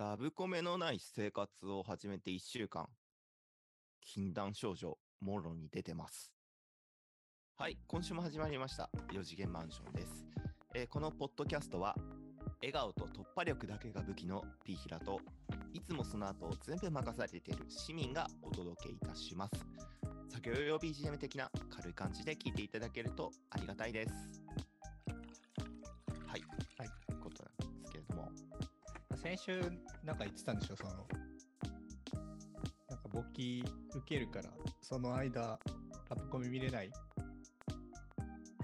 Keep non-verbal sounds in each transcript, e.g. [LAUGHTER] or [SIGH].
ラブコメのない生活を始めて1週間。禁断症状、もろに出てます。はい、今週も始まりました。4次元マンションです。えーこのポッドキャストは、笑顔と突破力だけが武器の P ヒラと、いつもその後を全部任されている市民がお届けいたします。作業用 BGM 的な軽い感じで聞いていただけるとありがたいです。先週なんか言ってたんでしょそのなんか簿記受けるからその間ラブコメ見れない？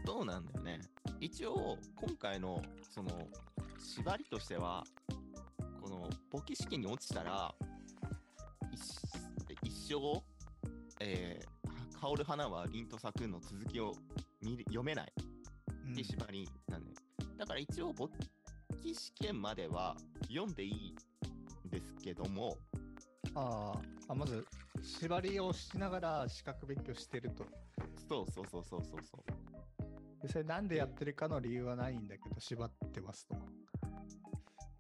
そうなんだよね。一応、今回の、その、縛りとしては、この、簿記試験に落ちたら、一一生、えー、香る花は凛と咲くの続きを見読めないって縛りなんだよ。だから一応、記試験までは読んでいいんですけども、あーあまず縛りをしながら資格勉強してるとそうそうそうそうそうそう。でそれなんでやってるかの理由はないんだけど縛ってますと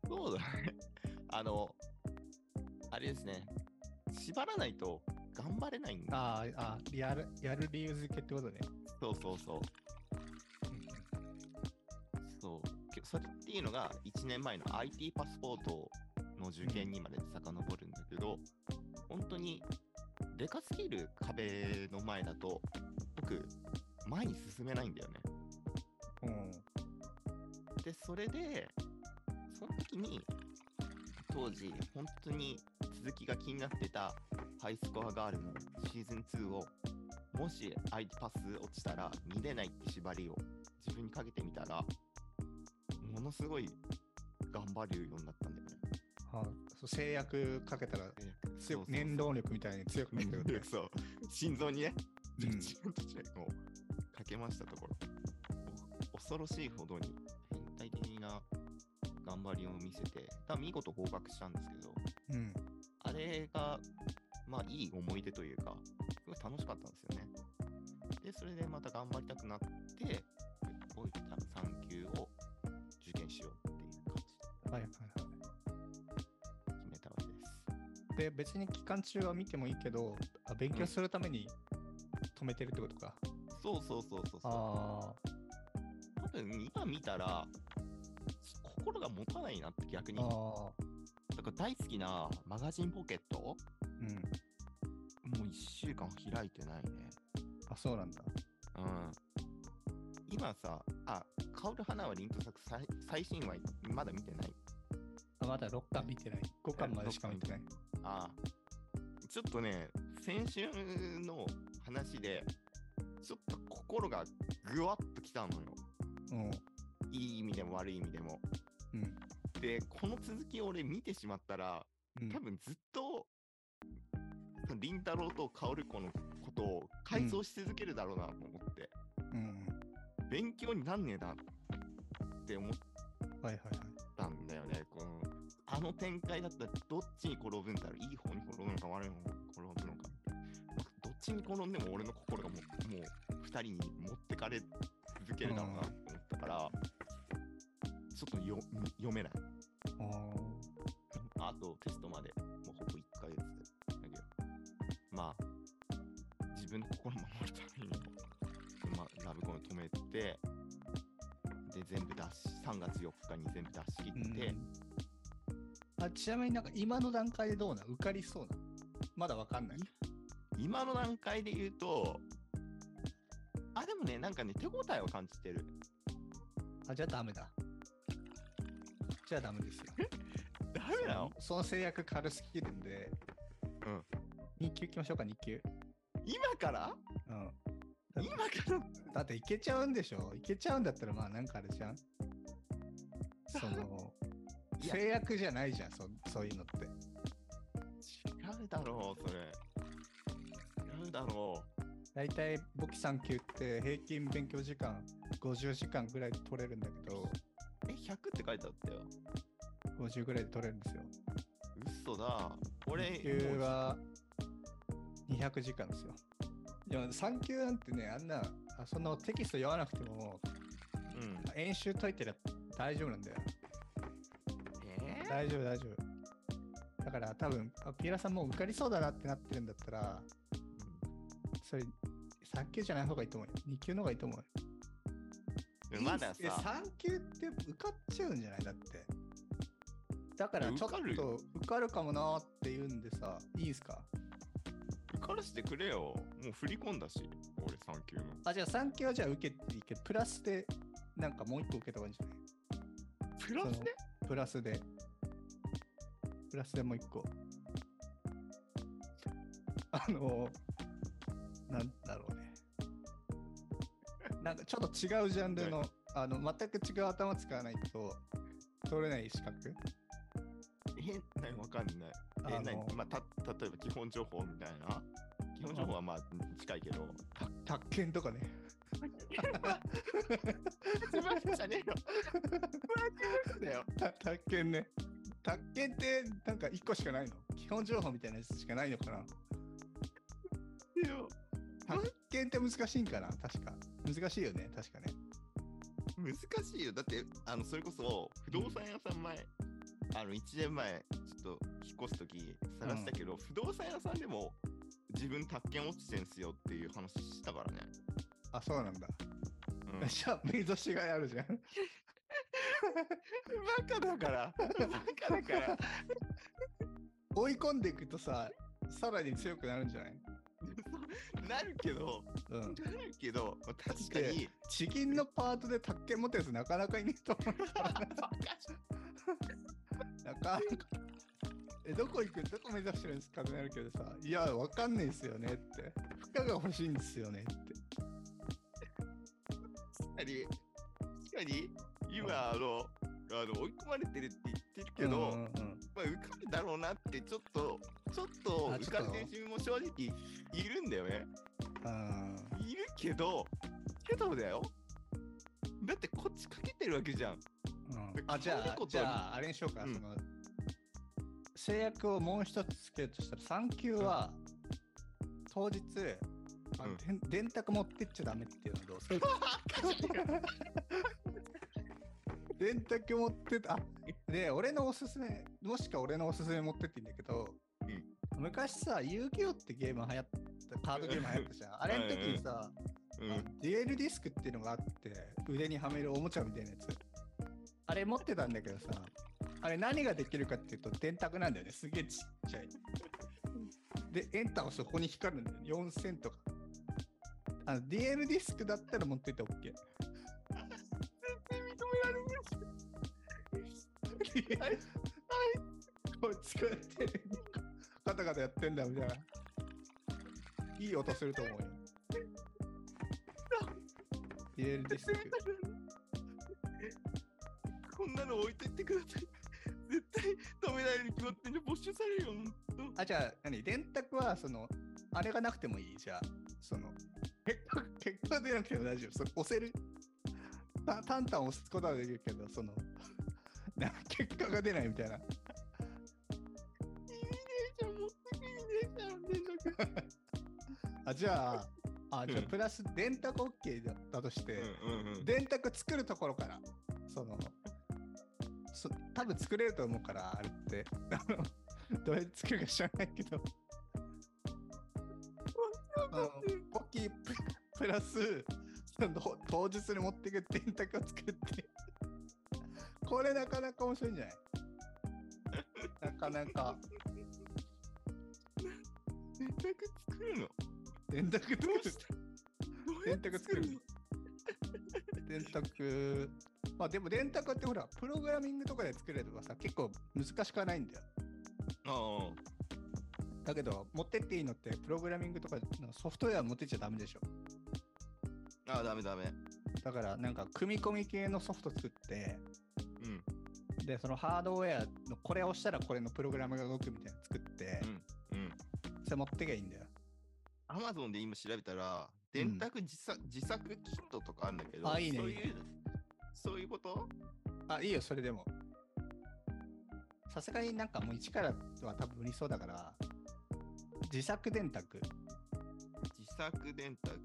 そうだね。[LAUGHS] あの、あれですね。縛らないと頑張れないんだ。あーあーやるやる理由付けってことね、そうそうそう。それっていうのが1年前の IT パスポートの受験にまで遡るんだけど、本当にでかすぎる壁の前だと、僕、前に進めないんだよね。うんで、それで、その時に、当時、本当に続きが気になってたハイスコアガールのシーズン2を、もし IT パス落ちたら見れないって縛りを自分にかけてみたら、ものすごい頑張るようになったんだよね。あそう制約かけたら強く念動力みたいに強くなってくる [LAUGHS] そう。心臓にね、うん。自分たちでこう、かけましたところ、お恐ろしいほどに変態的な頑張りを見せて、多分見事合格したんですけど、うん。あれが、まあいい思い出というか、すごい楽しかったんですよね。で、それでまた頑張りたくなって、こういった3級をで別に期間中は見てもいいけどあ勉強するために止めてるってことか、そうそうそうそうそう。あ多分今見たら、心が持たないなって逆に。あだから大好きなマガジンポケット？うんもう1週間開いてないね。あそうなんだうん。今さ、あ、香る花は凛と咲く最最新話まだ見てない？あまだ6巻見てない5巻までしか見てないああ。ちょっとね、先週の話で、ちょっと心がぐわっときたのよ。う。んいい意味でも悪い意味でも。うん。で、この続きを俺見てしまったら、うん。多分ずっと、凛太郎と薫子のことを改造し続けるだろうなと思って、うん。勉強になんねえなって思っはいはいはの展開だったらどっちに転ぶんだろういい方に転ぶのか悪い方に転ぶのか。どっちに転んでも俺の心がもうもう二人に持ってかれ続けるだろうなと思ったから、ちょっとよ読めない。ああとテストまでもうほぼ1ヶ月だけど、まあ、自分の心守るためにも、まあ、ラブコン止めて、で、全部出し、3月4日に全部出し切って、うん。あちなみになんか今の段階でどうな受かりそうな？まだわかんない。今の段階で言うと、あ、でもね、なんかね、手応えを感じてる。あじゃあダメだ。じゃあダメですよ。ダメなの？その制約軽すぎるんで。うん。2級いきましょうか2級今から？うん。今から？だっていけちゃうんでしょ？いけちゃうんだったらまあなんかあれじゃん？その制約じゃないじゃんそそういうのって違うだろう、それ。違うだろ大体簿記3級って平均勉強時間50時間ぐらいで取れるんだけどう。え、100って書いてあったよ。50ぐらいで取れるんですよ嘘だ。俺、2級は200時間ですよいや3級なんてねあんなあそのテキスト読まなくてもうん。演習解いてりゃ大丈夫なんだよえー [LAUGHS] 大丈夫大丈夫から多分、あピーラーさんもう受かりそうだなってなってるんだったら、それ、3級じゃない方がいいと思うよ。2級の方がいいと思うよ。うんまださ、3級って受かっちゃうんじゃない？だって。だからちょっと受かるかもなーって言うんでさ、いいんすか？受からしてくれよ。もう振り込んだし、俺3級の。あ、じゃあ3級はじゃあ受けていいけど、プラスでなんかもう1個受けた方がいいんじゃない？プラスで？プラスで。プラスでもう1個。あの、なんだろうね。なんかちょっと違うジャンルの、あの、全く違う頭使わないと取れない資格？え、何わかんない。え、あの何？まあ、た、例えば基本情報みたいな？基本情報はまあ近いけど。た宅建とかね。[LAUGHS] つまりじゃねえよ。[LAUGHS] だよ。た宅建ね。宅建ってなんか1個しかないの？基本情報みたいなやつしかないのかな？よ宅建って難しいんかな？確か。難しいよね。確かね。難しいよ。だって、あの、それこそ、不動産屋さん前、あの、1年前、ちょっと引っ越すとき、探したけど、不動産屋さんでも、自分、宅建落ちてんすよっていう話したからね。あ、そうなんだ。うん、[LAUGHS] じゃあ、目指しがいあるじゃん。バカだから。バカだから。追い込んでいくとさ、さらに強くなるんじゃない？なるけど、うん。なるけど、確かに、地銀のパートで宅建持ってるやつなかなかいねえと思うからな。かなか。え、どこ行く？どこ目指してるんですかってなるけどさ、いや、わかんないですよねって。負荷が欲しいんですよねって。確かに、確かに、今、あの、あの追い込まれてるって言ってるけど、うんうんうん。まあ、受かるだろうなって、ちょっと、ちょっとあ受かる自分も正直いるんだよね。あいるけど、けどだよ。だってこっちかけてるわけじゃん。ーうん。あ、じゃあ、じゃあ、あれにしようか。うん。その制約をもう一つつけるとしたら、3級は、当日、あうん。電電卓持ってっちゃダメっていうのはどうする？[LAUGHS] 電卓持ってた。あで、俺のおすすめ、もしか俺のおすすめ持ってっていいんだけど、昔さ、遊戯王ってゲーム流行った、カードゲーム流行ったじゃん。あれの時にさ、デュエルディスクっていうのがあって、腕にはめるおもちゃみたいなやつ。あれ持ってたんだけどさ、あれ何ができるかっていうと電卓なんだよね。すげえちっちゃい。で、エンターをそこに光るんだよね。4000とか。あの、DL ディスクだったら持っていて OK。ない。こいつこうやって、カタカタやってんだみたいな。いい音すると思うよ。DL ディスク。こんなの置いといてください。絶対止められるに決まってんじゃ没収されるよ、ほんと。あ、じゃあ、何？電卓は、その、あれがなくてもいい？じゃあ、その、結果、結果出なくても大丈夫。それ押せる。[LAUGHS] タンタン押すことはできるけど、その、結果が出ないみたいな。[LAUGHS] あ、じゃあ、あ、じゃあ、うんプラス、電卓 OK だったとして。電卓作るところから、その、そ多分作れると思うから、あれって。[LAUGHS] あのどうやって作るか知らないけど。あのポッキーププラス、当日に持ってく電卓を作って。これなかなか面白いんじゃない？[LAUGHS] なかなか。電卓作るの？電卓作るどうした？どうやって電卓作るの電卓。まあでも電卓ってほら、プログラミングとかで作れればさ、結構難しくはないんだよ。あだけど、持ってっていいのって、プログラミングとかのソフトウェア持ってっちゃダメでしょ。あ。ああ、ダメダメ。だから、なんか、組み込み系のソフト作って、うん。で、そのハードウェアのこれを押したらこれのプログラムが動くみたいなの作って、うん。うん。それ持ってけばいいんだよ。アマゾンで今調べたら、電卓自作,、自作キットとかあるんだけど、あいいねそういう、そういうこと？あ、いいよ、それでも。さすがになんかもう一からは多分無理そうだから、自作電卓。自作電卓。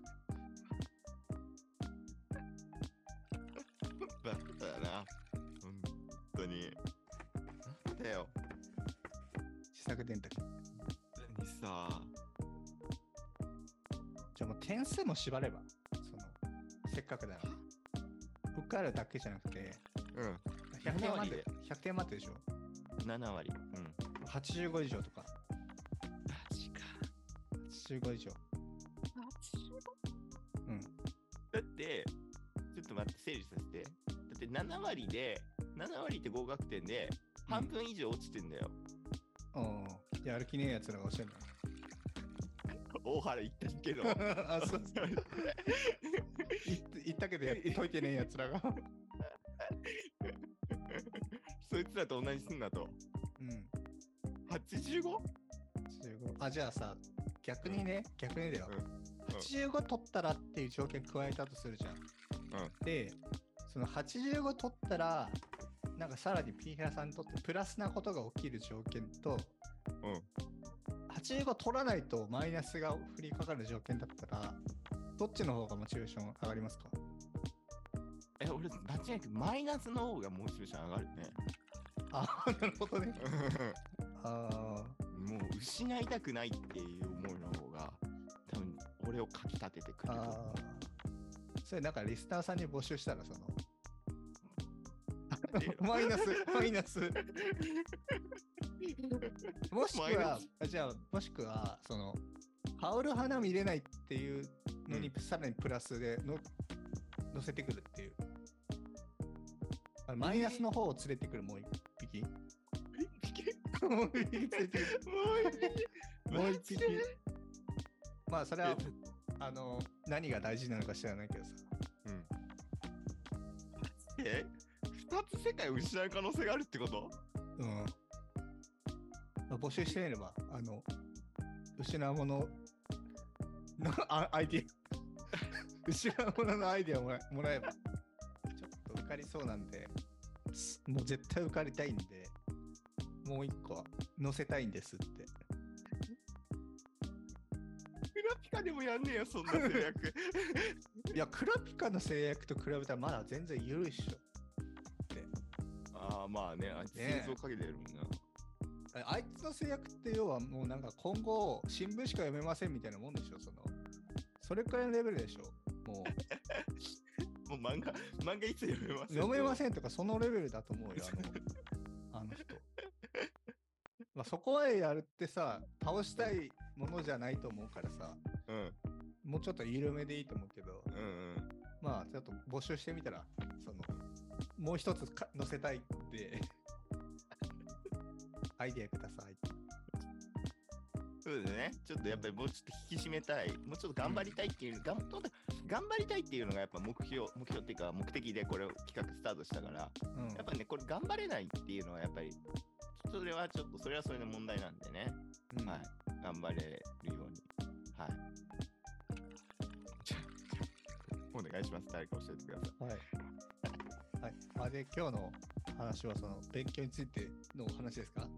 だな。本当に。さ、じゃあもう点数も縛れば、その、せっかくだから。受かるだけじゃなくて、うん、100点7割で満点、100点満点でしょ？7割。うん。85以上とか、マジか。85以上。うん。だって、ちょっと待って、整理させて。だって7割で、7割って合格点で、半分以上落ちてんだよ。うん。やる気ねえやつらが教える大原言ったけど。の。[LAUGHS] あ、そうそう。言ったけどや解いてねえやつらが。[LAUGHS] そいつらと同じすんなと。うん。85? 85あ、じゃあさ、逆にね、逆にだよ。うん85取ったらっていう条件加えたとするじゃん。で、その85取ったら、なんかさらにピーヒラさんにとってプラスなことが起きる条件と、うん。85取らないとマイナスが降りかかる条件だったら、どっちの方がモチベーション上がりますか？え、俺、間違いなくマイナスの方がモチベーション上がるね。あなるほどね。[LAUGHS] あもう失いたくないっていう思いの方が、多分俺をかき立ててくーる。あー。それなんかリスナーさんに募集したら、その、[LAUGHS] マイナス、マイナス。[LAUGHS] [LAUGHS] もしくは、あじゃあ、もしくは、その、羽織る花見れないっていうのに、うさらにプラスでの乗せてくるっていう。マイナスの方を連れてくる、もう一匹。[LAUGHS] もう一匹？もう一匹。まあ、それは、あの、何が大事なのか知らないけどさ。うん。え二つ世界を失う可能性があるってこと？うん。まあ募集してみれば、あの、失うものの [LAUGHS] あアイディア、[LAUGHS] 失うもののアイディアをもらもらえば、ちょっと受かりそうなんで、すもう絶対受かりたいんで、もう一個載せたいんですって。クラピカでもやんねえよ、そんな制約。[LAUGHS] いや、クラピカの制約と比べたらまだ全然緩いっしょ。ああ、まあね、あいつねえ戦争かけてるもんな。ああいつの制約って要はもうなんか今後新聞しか読めませんみたいなもんでしょその。それくらいのレベルでしょ。もう。[LAUGHS] もう漫画、漫画いつ読めます読めまん。せんとかそのレベルだと思うよあの [LAUGHS] あの人。まあそこまでやるってさ倒したいものじゃないと思うからさ。うん、もうちょっと緩めでいいと思うけど。うん、うん。まあちょっと募集してみたらそのもう一つか載せたいってアイディアくださいそうですね。ちょっとやっぱりもうちょっと引き締めたい。もうちょっと頑張りたいっていう、頑張りたいっていうのがやっぱ目標、目標っていうか目的でこれを企画スタートしたから、うんやっぱね、これ頑張れないっていうのはやっぱり、それはちょっと、それはそれの問題なんでね。うんはい。頑張れるように。はい。お願いします。誰か教えてください。はい。はい。あで、今日の話はその勉強についてのお話ですか？はい。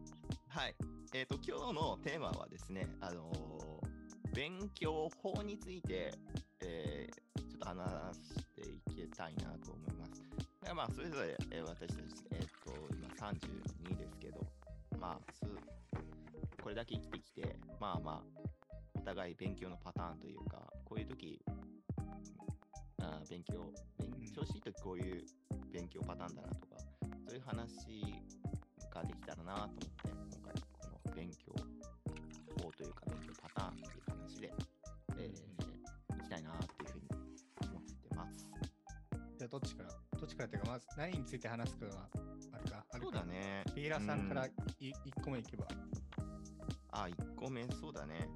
えっ、と、今日のテーマはですね、あのー勉強法について、えーちょっと話していきたいなと思います。だからまあ、それぞれ、え私たち、えっ、と、今32ですけど、まあ、すこれだけ生きてきて、まあまあ、お互い勉強のパターンというか、こういう時あ勉強、勉調子いい時こういう勉強パターンだなとか、そういう話ができたらなと思ってどっちからどっちからっていうか、まず何について話すかがあるかあるかそうだ。ね。ピーラさんからうい1個目いけば。あ、1個目、そうだね。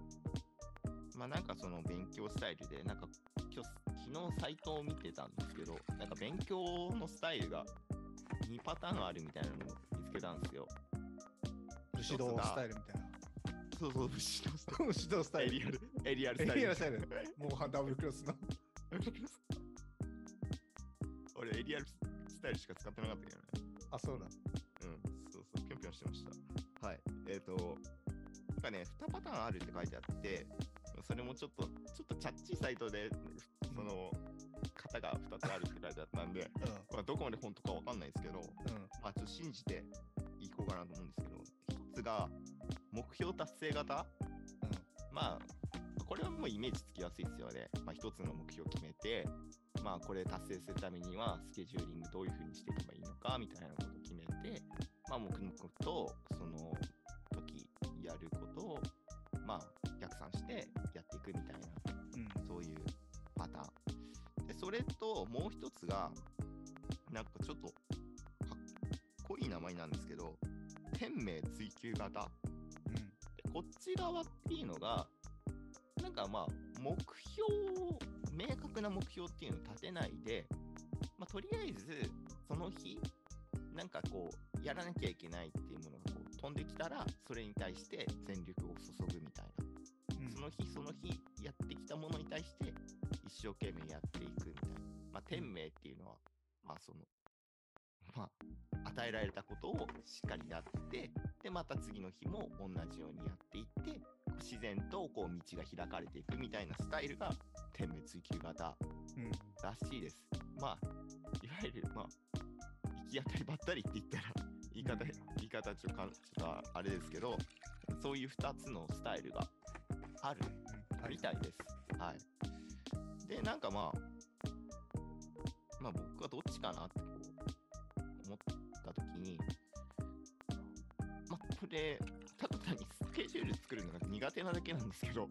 まあなんかその勉強スタイルで、なんか今日、昨日サイトを見てたんですけど、なんか勉強のスタイルが2パターンあるみたいなのを見つけたんですよ。武士道スタイルみたいな。そうそう、武士のスタイ武士道スタイル。ル。エリアル、エリアルエスタイル。リアルスタイル。モンハンダブルクロスの。[LAUGHS] スタイルしか使ってなかったけどね。あ、そうだ。うん、そうそう、ぴょんぴょんしてました。はい。えっ、と、なんかね、2パターンあるって書いてあって、それもちょっと、ちょっとチャッチーサイトで、その、型が2つあるって書いてあったんで、うまあ、どこまで本当かわかんないですけど、ん。うん。まあ、ちょっと信じていこうかなと思うんですけど、一つが、目標達成型？うん。まあ、これはもうイメージつきやすいですよね。まあ、一つの目標を決めて、まあ、これ達成するためには、スケジューリングどういうふうにしていけばいいのか、みたいなことを決めて、まあ、黙々と、その時やることを、まあ、逆算してやっていくみたいな、うん。そういうパターン。で、それと、もう一つが、なんかちょっと、かっこいい名前なんですけど、天命追求型。うん。でこっち側っていうのが、なんかまあ、目標、明確な目標っていうのを立てないで、まあ、とりあえず、その日、なんかこう、やらなきゃいけないっていうものがこう飛んできたら、それに対して全力を注ぐみたいな。うんその日その日やってきたものに対して、一生懸命やっていくみたいな。まあ、天命っていうのは、まあその、まあ、与えられたことをしっかりやって、で、また次の日も同じようにやっていって、自然とこう道が開かれていくみたいなスタイルが天命追求型うん。らしいです。まあ、いわゆる、まあ、行き当たりばったりって言ったら、言い方、うん言い方ちょっとあれですけど、そういう2つのスタイルがあるうん。みたいです。はい。で、なんかまあ、まあ僕はどっちかなってこう思ったときに、まあこれ、ケジュール作るのが苦手なだけなんですけど、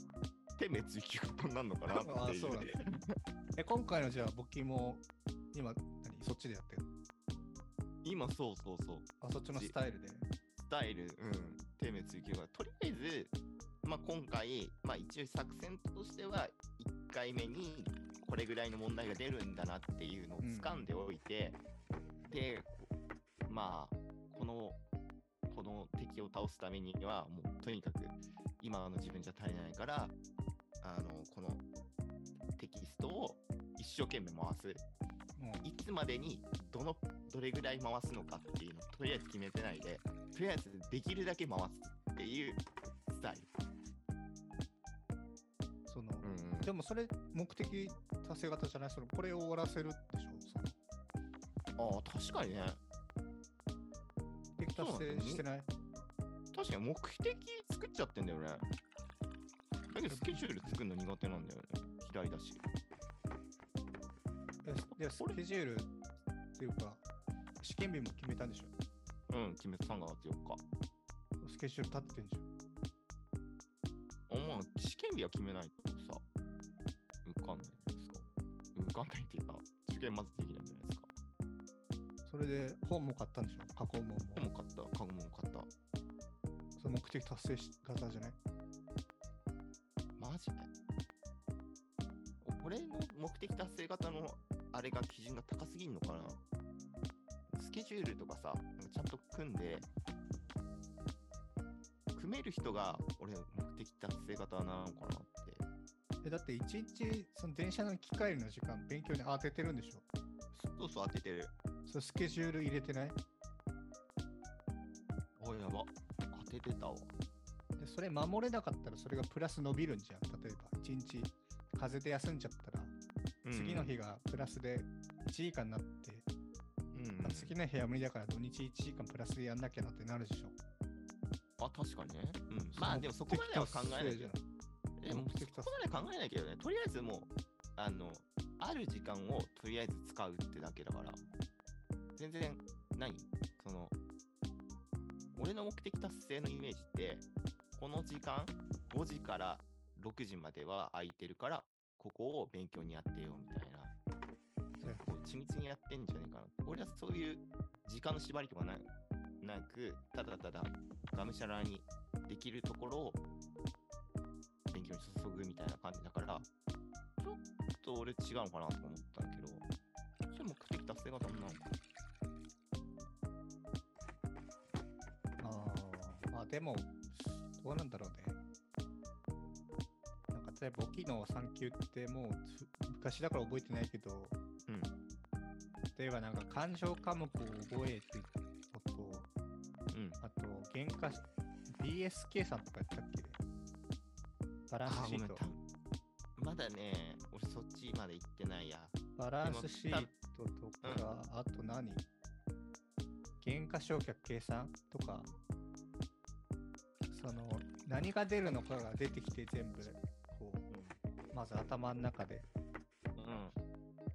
天命追求型になるのかなって。あそうなんだえ、今回のじゃあ、簿記も、今、何そっちでやってる今そうそうそう。あ、そっちのスタイルで。スタイル、うん、低迷追求が、とりあえず、まあ、今回、まあ、一応作戦としては、1回目にこれぐらいの問題が出るんだなっていうのを掴んでおいて、で、まあ、この、この敵を倒すためには、もうとにかく、今の自分じゃ足りないから、あの、このテキストを一生懸命回す。いつまでにどのどれぐらい回すのかっていうのをとりあえず決めてないで、とりあえずできるだけ回すっていうスタイその、ル。うんでもそれ、目的達成型じゃない？その、これを終わらせるでしょ？そのああ、確かにね。達そうなんだ成してない確かに目的作っちゃってんだよね。だけどスケジュール作るの苦手なんだよね。嫌いだし。えで、スケジュールっていうか、試験日も決めたんでしょ？うん、決めた3月4日。スケジュール立ってんじゃん。あまあ、試験日は決めないとさ、受かんないじゃないですか？受かんないっていうか、受験まずできないじゃないですか？それで本も買ったんでしょ？過去問も。った、カゴも買った。その目的達成し型じゃない？マジで？俺の目的達成型のあれが基準が高すぎんのかな？スケジュールとかさ、ちゃんと組んで、組める人が俺目的達成型なのかなって。えだって一日その電車の機械の時間勉強に当ててるんでしょ？そうそう当ててる。それスケジュール入れてない？おやば。当ててたわ。でそれ守れなかったらそれがプラス伸びるんじゃん例えば一日風邪で休んじゃったら次の日がプラスで1時間になって、うん、あ次の日は無理だから土日1時間プラスでやんなきゃなってなるでしょあ、確かにね。うん。まあでもそこまでは考えないけど。でもそこまで考えないけどね。とりあえずもう、あの、ある時間をとりあえず使うってだけだから。全然、何俺の目的達成のイメージって、この時間、5時から6時までは空いてるから、ここを勉強にやってよみたいな。そうこう緻密にやってんじゃねえかな。俺はそういう時間の縛りとかななく、ただただがむしゃらにできるところを勉強に注ぐみたいな感じだから、ちょっと俺違うのかなと思ったんだけど、それ目的達成型なの？かあでもどうなんだろうねなんか例えば簿記の3級ってもうつ昔だから覚えてないけどうん。例えばなんか勘定科目を覚えてることうん。あと原価 BS 計算とかやったっけバラン。スシートたまだね、俺そっちまで行ってないや。バランスシートとか、あと何？原価償却計算とか、何が出るのかが出てきて全部、こう、まず頭の中で。うん。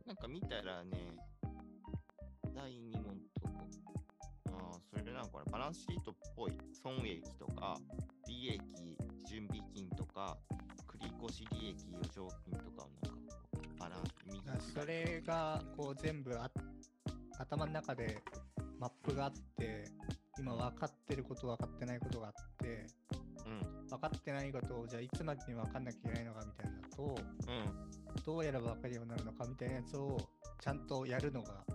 なんか見たらね、第2問とか、ああ、それなんかなバランスシートっぽい損益とか、利益、準備金とか、繰越利益、余剰金とかをなんかバランス、それが、こう、全部あ頭の中でマップがあって、今分かってること、分かってないことがあって、うん、分かってないことを、じゃあいつまでに分かんなきゃいけないのかみたいなのと、うん。どうやれば分かるようになるのかみたいなやつを、ちゃんとやるのが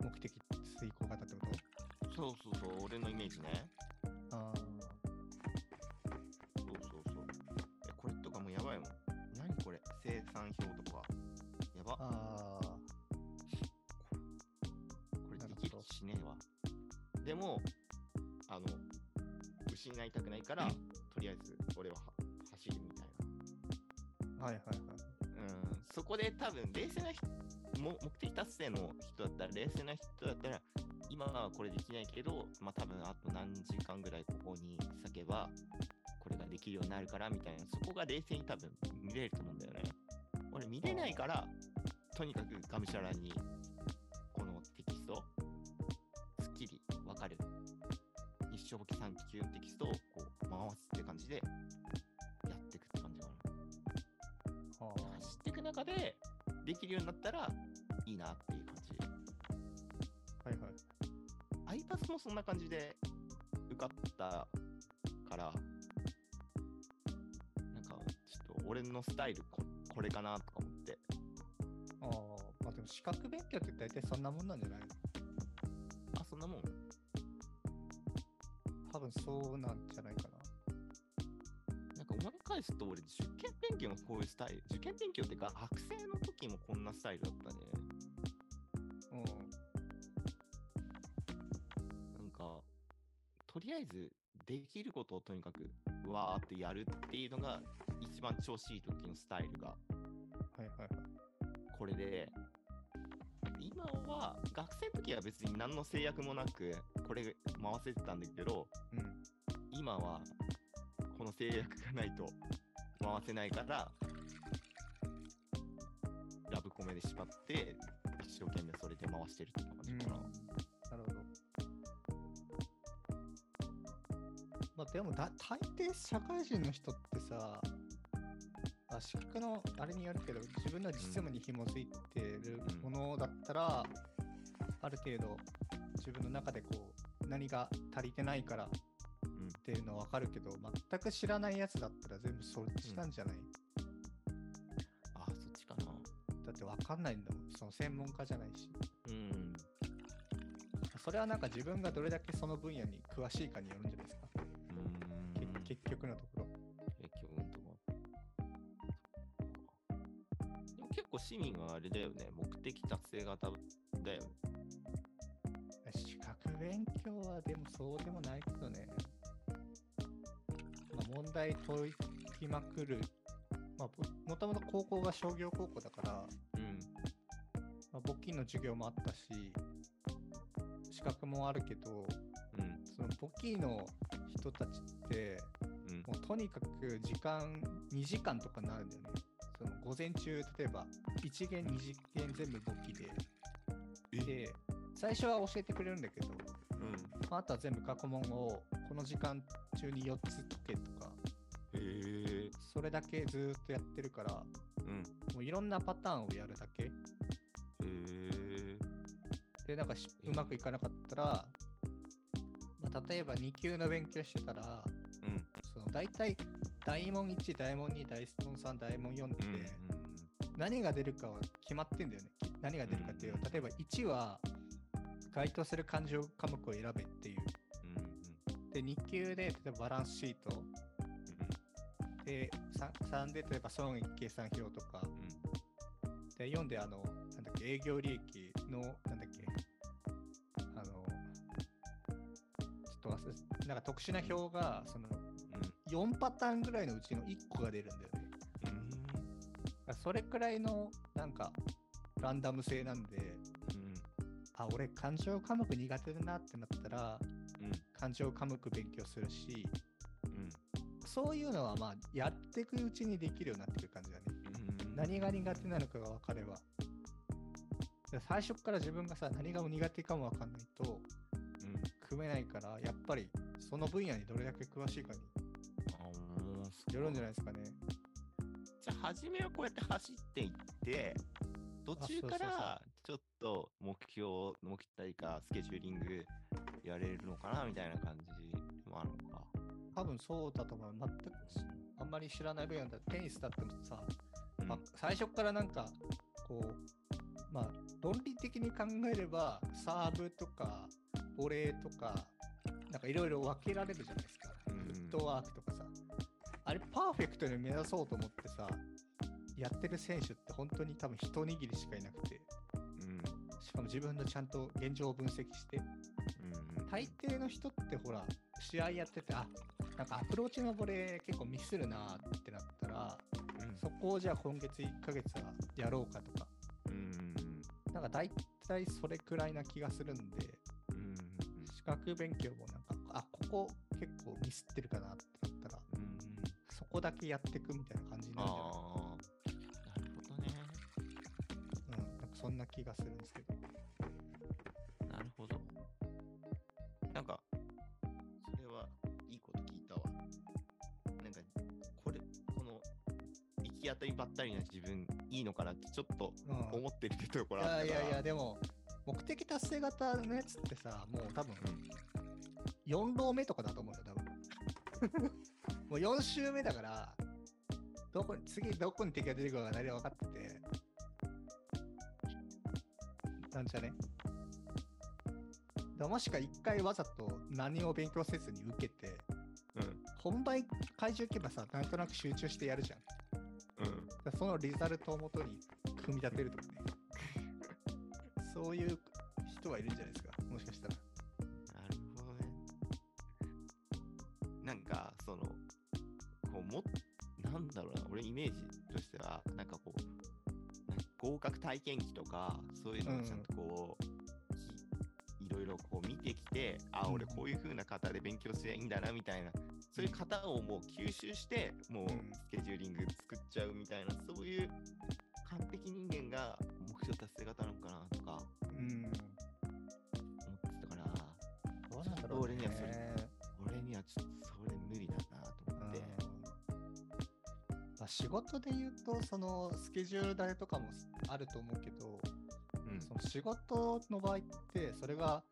目的遂行型ってこと？そうそうそう、俺のイメージね。あそ失いたくないから、とりあえず俺はは走るみたいはいはいはい。な。うん、そこで多分冷静な人、も目的達成の人だったら、冷静な人だったら、今はこれできないけど、まあ多分あと何時間ぐらいここに咲けば、これができるようになるからみたいな、そこが冷静に多分見れると思うんだよね。俺見れないから、とにかくがむしゃらに、このテキスト、すっきりわかる。一生簿記3級のテキストをで、できるようになったらいいなっていう感じ。あ。はいはい。アイパスもそんな感じで受かったから、なんか、ちょっと俺のスタイルここれかなとか思って。ああ。まあでも資格勉強って大体そんなもんなんじゃないの？あ、そんなもん多分そうなんじゃないかな。返すと俺、受験勉強もこういうスタイル。受験勉強ってか、学生の時もこんなスタイルだったね。うん。なんか、とりあえず、できることをとにかく、わーってやるっていうのが、一番調子いい時のスタイルが、はいはいはい。これで、今は、学生の時は別に何の制約もなく、これ回せてたんだけど、うん。今は、この制約がないと回せないから、ラブコメで縛って、一生懸命それで回してるって感じかな。なるほど。まあでもだ、大抵社会人の人ってさ、あ資格のあれによるけど、自分の実務に紐づいてるものだったら、ある程度自分の中でこう、何が足りてないからうんっていうのはわかるけど、全く知らないやつだったら全部そっちなんじゃない、あ、そっちかな。だってわかんないんだもん。その専門家じゃないし。うん。それはなんか自分がどれだけその分野に詳しいかによるんじゃないですか。うーん。け結局のところ。結局のとこ。でも結構市民はあれだよね。目的達成型だよね。資格勉強はでもそうでもないけどね。まあ、問題解きまくる。まあ、ぼもともと高校が商業高校だから、うん。まあ、簿記の授業もあったし、資格もあるけど、うん。その簿記の人たちって、うん。もうとにかく時間2時間とかになるんだよね。その午前中、例えば1限、2次元全部簿記で。で、最初は教えてくれるんだけど、うん。まあ、あとは全部過去問をこの時間中に4つ解けとか、へえ。それだけずーっとやってるから、うん。もういろんなパターンをやるだけ。へえ。で、なんかうまくいかなかったら、まあ、例えば2級の勉強してたら、うん。その大体大問1、大問2、大問3、大問4って、うん。何が出るかは決まってんだよね。き何が出るかっていう、うん例えば1は該当する勘定科目を選べっていう。うん。で、2級で例えばバランスシート。で、3, 3で例えば損益計算表とか。で、4であの、なんだっけ、営業利益の、なんだっけ、あの、ちょっと忘れ、なんか特殊な表が、その、4パターンぐらいのうちの1個が出るんだよね。うん。それくらいの、なんか、ランダム性なんで、うん。あ、俺、勘定科目苦手だなってなったら、うん。勘定科目勉強するし、うん。そういうのはまあやっていくうちにできるようになってくる感じだね。うん何が苦手なのかが分かれば。で最初から自分がさ、何が苦手かも分かんないと、うん組めないから、やっぱりその分野にどれだけ詳しいかによるんじゃないですかね。じゃあ、初めはこうやって走っていって、途中からちょっと目標、目標というか、スケジューリングやれるのかなみたいな感じもあるのか。多分そうだと思う。全くあんまり知らない分野だテニスだってもさ、うんまあ、最初からなんか、こう、まあ、論理的に考えれば、サーブとか、ボレーとか、なんかいろいろ分けられるじゃないですか。うんフットワークとかさ。あれ、パーフェクトに目指そうと思ってさ、やってる選手って本当に多分一握りしかいなくて、うんしかも自分のちゃんと現状を分析して、うん大抵の人ってほら、試合やってて、あなんかアプローチのボレー結構ミスるなーってなったら、うん。そこをじゃあ今月1ヶ月はやろうかとか、うんなんか大体それくらいな気がするんで、うん資格勉強もなんか、あ、ここ結構ミスってるかなってなったら、うんそこだけやっていくみたいな感じになるんじゃないああ、なるほどね。うん、なんかそんな気がするんですけど。自分、いいのかなってちょっとうん思ってるとこいろあったから。やいやいや、でも、目的達成型のやつってさ、もう多分、うん4浪目とかだと思うよ、多分。[LAUGHS] もう4周目だから、どこに次どこに敵が出てくるかが大体分かってて、なんじゃね。だもしか一回わざと何を勉強せずに受けて、うん。本番会場行けばさ、なんとなく集中してやるじゃん。そのリザルトをもとに組み立てるとかね。そういう人はいるんじゃないですか、もしかしたら。なるほどね。なんか、その、こう、も、なんだろうな、俺イメージとしては、なんかこう、合格体験記とか、そういうのをちゃんとこう、きいろいろこう見てきて、あ、うん俺こういう風な型で勉強すりゃいいんだな、みたいな、そういう型をもう吸収して、もうケジューリング作っちゃうみたいな、そういう完璧人間が目標達成型なのかなとかうん。思ってたから、どうなんだろう、ね。俺にはそれ俺にはちょっとそれ無理だなと思って。まあ、仕事で言うと、そのスケジュール代とかもあると思うけど、うんその仕事の場合って、それが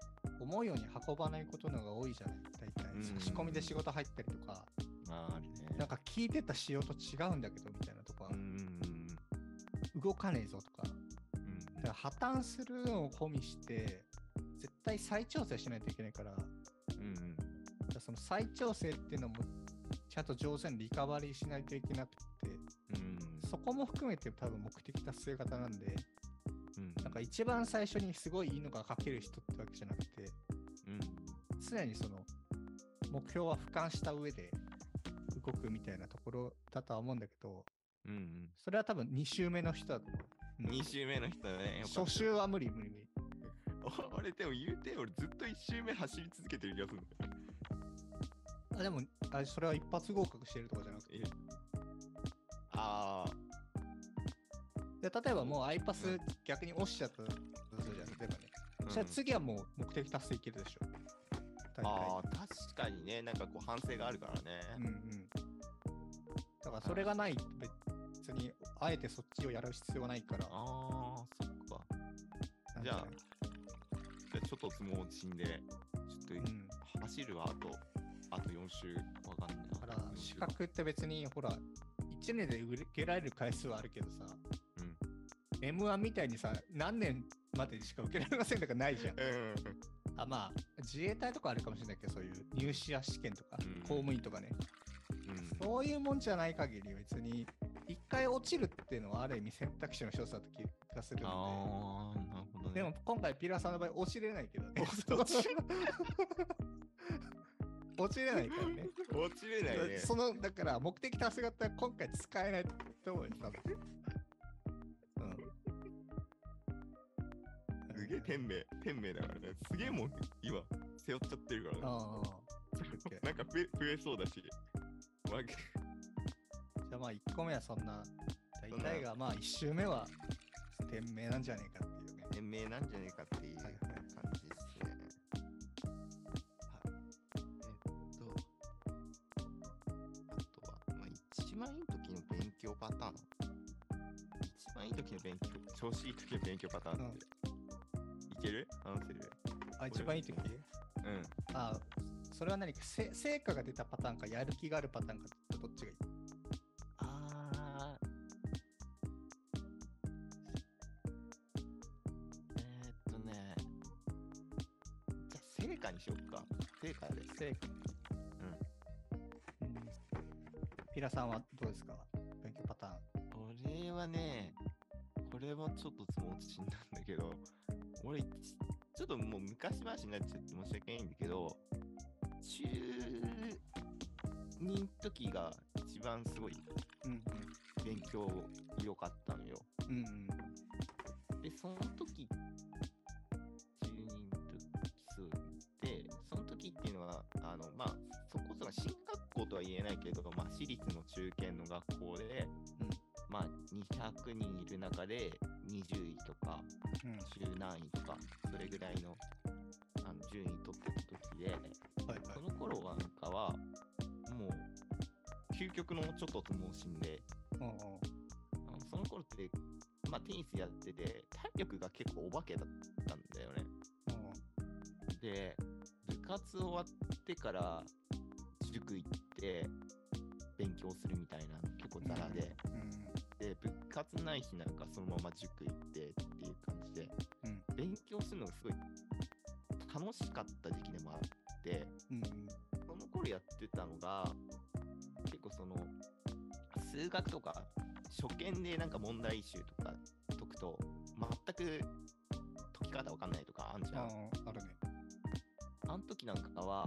思うように運ばないことの方が多いじゃない、大体。うん差し込みで仕事入ったりとか聞いてた仕様と違うんだけどみたいなとこはうんうん動かねえぞとか、うんだから破綻するのを込みして、絶対再調整しないといけないから、だかうん。うんらその再調整っていうのも、ちゃんと上手にリカバリーしないといけなくて、うんそこも含めて多分目的達成型なんで、うん。なんか一番最初にすごいいいのが書ける人ってわけじゃなくて、うん。常にその目標は俯瞰した上で動くみたいなところだとは思うんだけど、うんうんそれは多分2周目の人だと思う。うん2周目の人ね。初週は無理無理無理。お [LAUGHS] 俺でも言うて俺ずっと1周目走り続けてる気がするんだよ。あでもあ、それは一発合格してるとかじゃなくて。えああ、で例えばもうアイパス逆に落ちちゃったとするじゃん。例えばね。そしたら次はもう目的達成いけるでしょ。大体ああ、確かにね、なんかこう反省があるからね。うんうん。だからそれがないと別にあえてそっちをやる必要はないから。ああ、そっか。じゃあじゃあちょっと相撲死んで、ちょっとうん。走るはあと、あと4週わかんないから4週資格って別にほら1年で受けられる回数はあるけどさ、うん。M1 みたいにさ何年までしか受けられませんとかないじゃん。うんうんあまあ自衛隊とかあるかもしれないけどそういう入試や試験とか、うん公務員とかねうん。そういうもんじゃない限り別に一回落ちるっていうのはある意味選択肢の一つだと気がするんで。ああ、なるほどね。でも今回ピラーさんの場合落ちれないけどね。落ち落ちれないからね。落ちれないね。そのだから目的達成型は今回使えないと思うよ、多分。うん。すげえ天命、天命だからね。すげえもん、今、背負っちゃってるからね。なんか増え増えそうだし。わけじゃあまあ1個目はそんな、大体がまあ1周目は店名なんじゃねえかっていうね。店名なんじゃねえかっていうはい感はいじですね。えっと、あとは、まあ、一番いい時の勉強パターン。一番いい時の勉強、調子いい時の勉強パターンって。いける？話せる？あ、一番いい時？それは何か成果が出たパターンか、やる気があるパターンか、中で20位とか、うん。中何位とか、それぐらいのあの順位取ってた時で、はいはいそ。の頃はなんかは、もう、究極のちょっと相撲心で、うんうん。あのその頃って、まあ、テニスやってて、体力が結構お化けだったんだよね。で、部活終わってから塾行って勉強するみたいなの結構ザラで、うん。で、部活ない日なんかそのまま塾行ってっていう感じで、うん。勉強するのがすごい楽しかった時期でもあって、うん。うん。その頃やってたのが、結構その、数学とか、初見でなんか問題集とか解くと、全く解き方わかんないとかあんじゃん。あるね。あの時なんかは、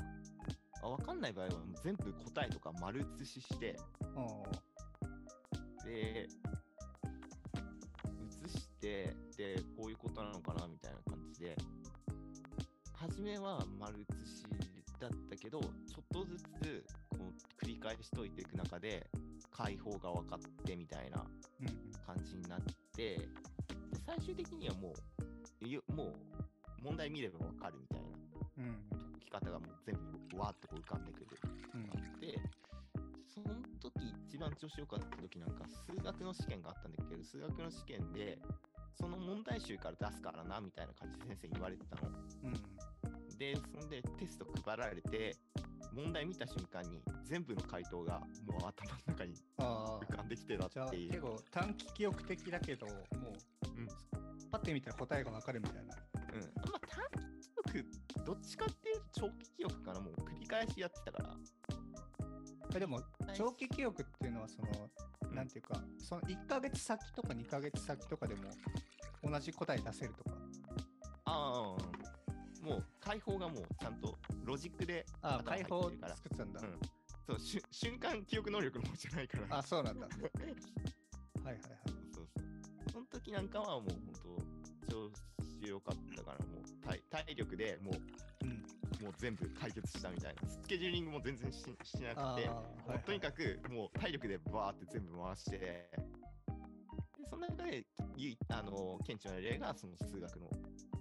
あわかんない場合は全部答えとか丸写しして、うん。で、て、で、こういうことなのかなみたいな感じで、初めは丸写しだったけど、ちょっとずつこう繰り返しといていく中で、解放が分かってみたいなうん。感じになって、で最終的にはもう、よもう問題見れば分かるみたいなうん。解き方がもう全部わーっとこう浮かんでくる。うん。あって、その時一番調子良かった時なんか数学の試験があったんだけど、数学の試験で、その問題集から出すからなみたいな感じで先生に言われてたの。うん。で、そんでテスト配られて、問題見た瞬間に全部の回答がもう頭の中に。浮かんできてたっていう。結構短期記憶的だけど、もう、うんパッて見たら答えがわかるみたいな。うん。まあ短期記憶、どっちかっていうと長期記憶かな、もう繰り返しやってたから。えでも、長期記憶っていうのは、その、うんなんていうか、その1ヶ月先とか2ヶ月先とかでも同じ答え出せるとか。ああ、もう解放がもうちゃんとロジックで解放ってるから作ってたんだ。うんそうしゅ瞬間記憶能力の方じゃないから。あ、そうなんだ。[LAUGHS] はいはいはい。そうそう。その時なんかはもう本当、調子良かったから、もう体体力でもうん。う、もう全部解決したみたいな。スケジューリングも全然ししなくて、はいうとにかくもう体力でバーって全部回して、でその中で、あの、顕著な例がその数学の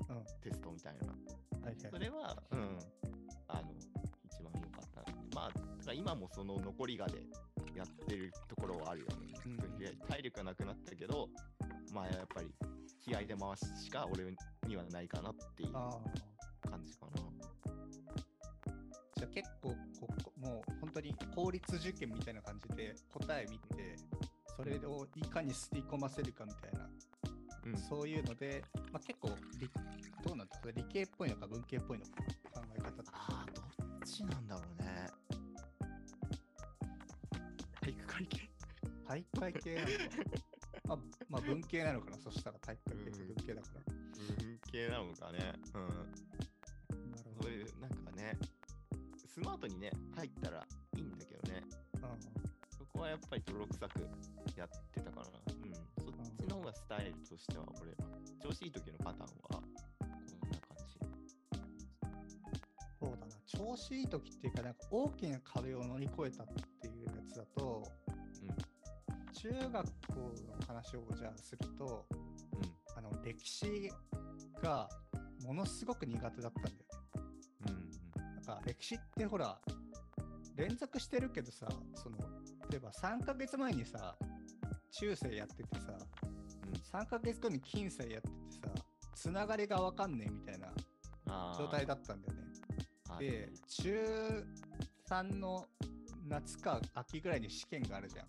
うんテストみたいな。はいはいそれは、うん、あの、一番良かった。まあ、だから今もその残りがでやってるところはあるよね。うん体力がなくなったけど、まあやっぱり気合で回すしか俺にはないかなっていう。感じかな。公立受験みたいな感じで答え見て、それをいかに吸い込ませるかみたいな、うん、そういうので、まあ、結構理、どうなんだそれ理系っぽいのか文系っぽいのか考え方。ああ、どっちなんだろうね。体育会系？体育会系なのか [LAUGHS] まあ、まあ文系なのかな？そしたら体育会系って文系だから。文系なのかね。うん。なるほど。そういう、なんかね、スマートにね、ぱり泥臭くやってたからな。うん。そっちの方がスタイルとしては、俺は、調子いい時のパターンは、こんな感じ。そうだな。調子いい時っていうか、なんか大きな壁を乗り越えたっていうやつつだと、中学校の話をじゃあすると、うん。あの歴史がものすごく苦手だったんだよね。うん。なんか歴史ってほら連続してるけどさその例えば3ヶ月前にさ中世やっててさうん。3ヶ月後に近世やっててさつながりが分かんねえみたいな状態だったんだよね。あで中3の夏か秋ぐらいに試験があるじゃん。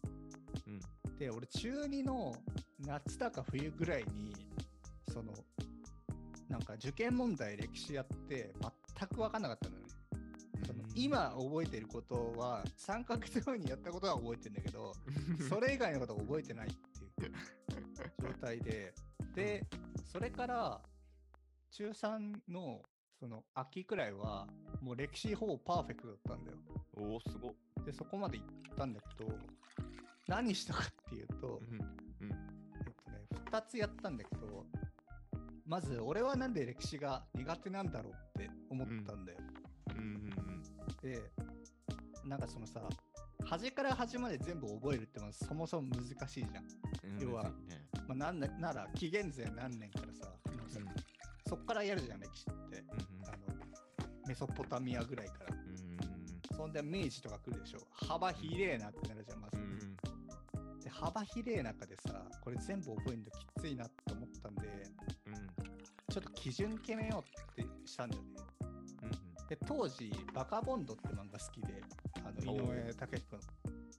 うん。で俺中2の夏だか冬ぐらいにそのなんか受験問題歴史やって全く分かんなかった今覚えてることは3ヶ月前にやったことは覚えてるんだけど [LAUGHS] それ以外のことは覚えてないっていう [LAUGHS] 状態ででそれから中3のその秋くらいはもう歴史ほぼパーフェクトだったんだよおお、すごっ。でそこまで行ったんだけど何したかっていうとうん。うん。えっとね2つやったんだけどまず俺はなんで歴史が苦手なんだろうって思ったんだよ、うん。うん。でなんかそのさ端から端まで全部覚えるってのはそもそも難しいじゃん。うん。要はねまあ、なんななら紀元前何年からさ、もうんそっからやるじゃん歴史って。うん。あのメソポタミアぐらいから。うん。そんで明治とか来るでしょ。幅ひれえなってなるじゃん、まず。うん。で幅ひれえ中でさ、これ全部覚えるのきついなって思ったんで、ちょっと基準決めようってしたんだよね。で、当時、バカボンドって漫画好きで、あの井上武彦の。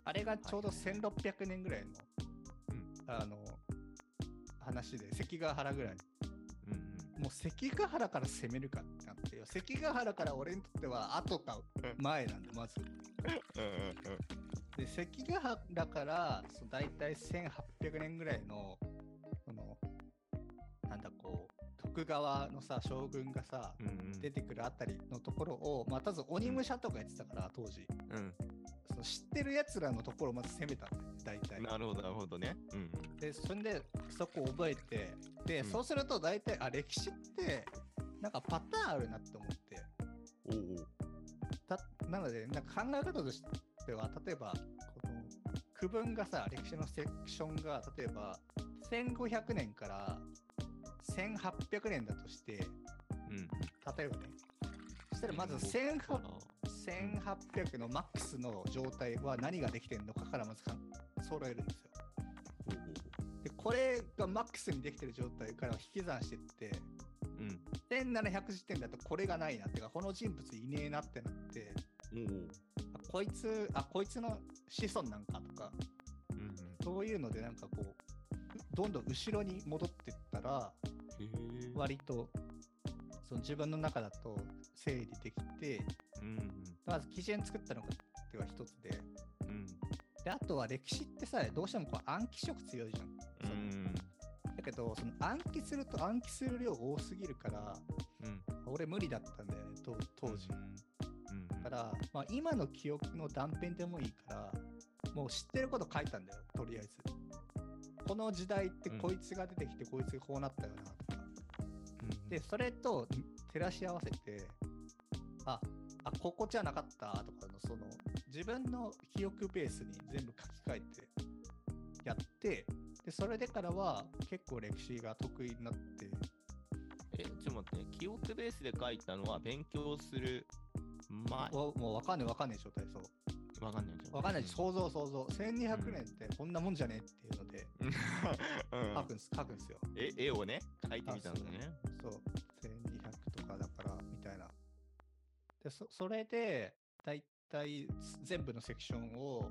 あれがちょうど1600年ぐらいの、あの、話で、関ヶ原ぐらい。うん。もう関ヶ原から攻めるかってなってよ。関ヶ原から俺にとっては後か前なんで、まず。で、関ヶ原からそう大体1800年ぐらいの、徳川のさ、将軍がさ、うん。出てくるあたりのところを、まあ、まず鬼武者とかやってたから、当時。うん。その知ってるやつらのところをまず攻めたんだよね、大体。なるほど、なるほどね。うん。で、そんで、そこを覚えて、で、うんそうすると大体、あ、歴史って、なんかパターンあるなって思って。おお。たなので、なんか考え方としては、例えば、この区分がさ、歴史のセクションが、例えば、1500年から1800年だとして、うん。例えばね、そしたらまず1800 1800のマックスの状態は何ができてるのかからまず揃えるんですよ。で、これがマックスにできてる状態から引き算してって、うん。1700時点だとこれがないなっていうか、この人物いねえなってなって。あこいつ、あ、こいつの子孫なんかとか、うん。そういうのでなんかこう、どんどん後ろに戻ってったら。割と、その自分の中だと整理できて、うん。まず基準作ったのがっては一つで、うん。で、あとは歴史ってさ、どうしてもこう暗記色強いじゃん。うん。だけど、その暗記すると暗記する量多すぎるから、うん。俺無理だったんだよね、当当時。うん。だから、まあ、今の記憶の断片でもいいから、もう知ってること書いたんだよ、とりあえず。この時代ってうんこいつが出てきて、こいつがこうなったよ。で、それと照らし合わせて、あ、あ、ここじゃなかったとかの、その、自分の記憶ベースに全部書き換えてやって、で、それでからは結構歴史が得意になって、え、ちょっと待ってね。記憶ベースで書いたのは勉強する前？おもうわかんねえわかんねえ状態、そう。わかんない。わかんない、想像想像。1200年ってこんなもんじゃねえっていうので、うん。[LAUGHS] 書くんす、書くんすよ。え、絵をね、描いてみたんだね。そう、1200とかだから、みたいな。で、そそれで、だいたい全部のセクションを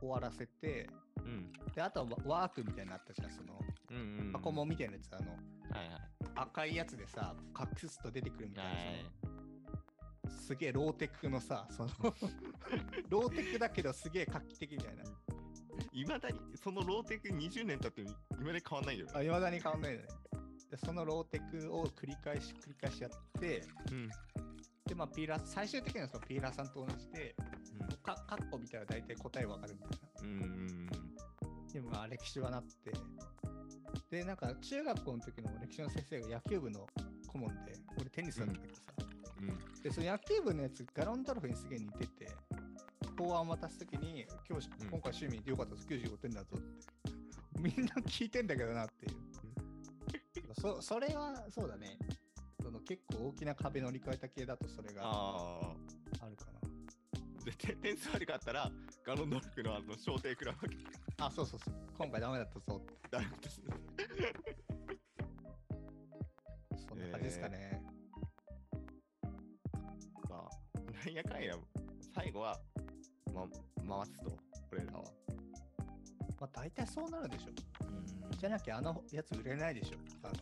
終わらせて、うん。で、あとはワワークみたいなのあったじゃん、その、うんうん。箱もみたいなやつ、あの、はいはい。赤いやつでさ、隠すと出てくるみたいな、はい。そのすげえローテクのさ、その、[LAUGHS] ローテクだけどすげえ画期的みたいな。いまだに、そのローテク20年経っても、いまだに変わんないよ。いまだに変わんないよね。で、そのローテクを繰り返し繰り返しやって、うん。で、まあ、ピーラー、最終的にはそのピーラーさんと同じで、かカッコ見たら大体答えわかるみたいな。うん。うん。でもまあ歴史はなって。で、なんか中学校の時の歴史の先生が野球部の顧問で、俺テニスだったんだけどさ。うん。で、その野球部のやつ、ガロンドルフにすげえ似てて、法案を渡すときに、今日、うん今回趣味でよかったです、95点だぞって。みんな聞いてんだけどなっていう。そそれは、そうだね。その結構大きな壁乗り越えた系だとそれがああ。あるかな。で、て点数悪かったら、ガノンドルクのあの、小艇食らうわけ。あ、そうそうそう。今回ダメだったぞって。ダメです。そんな感じですかね。か。なんやかんや、最後は、ま、回すと、大体そうなるでしょ。うんじゃなきゃあのやつ売れないでしょ。あの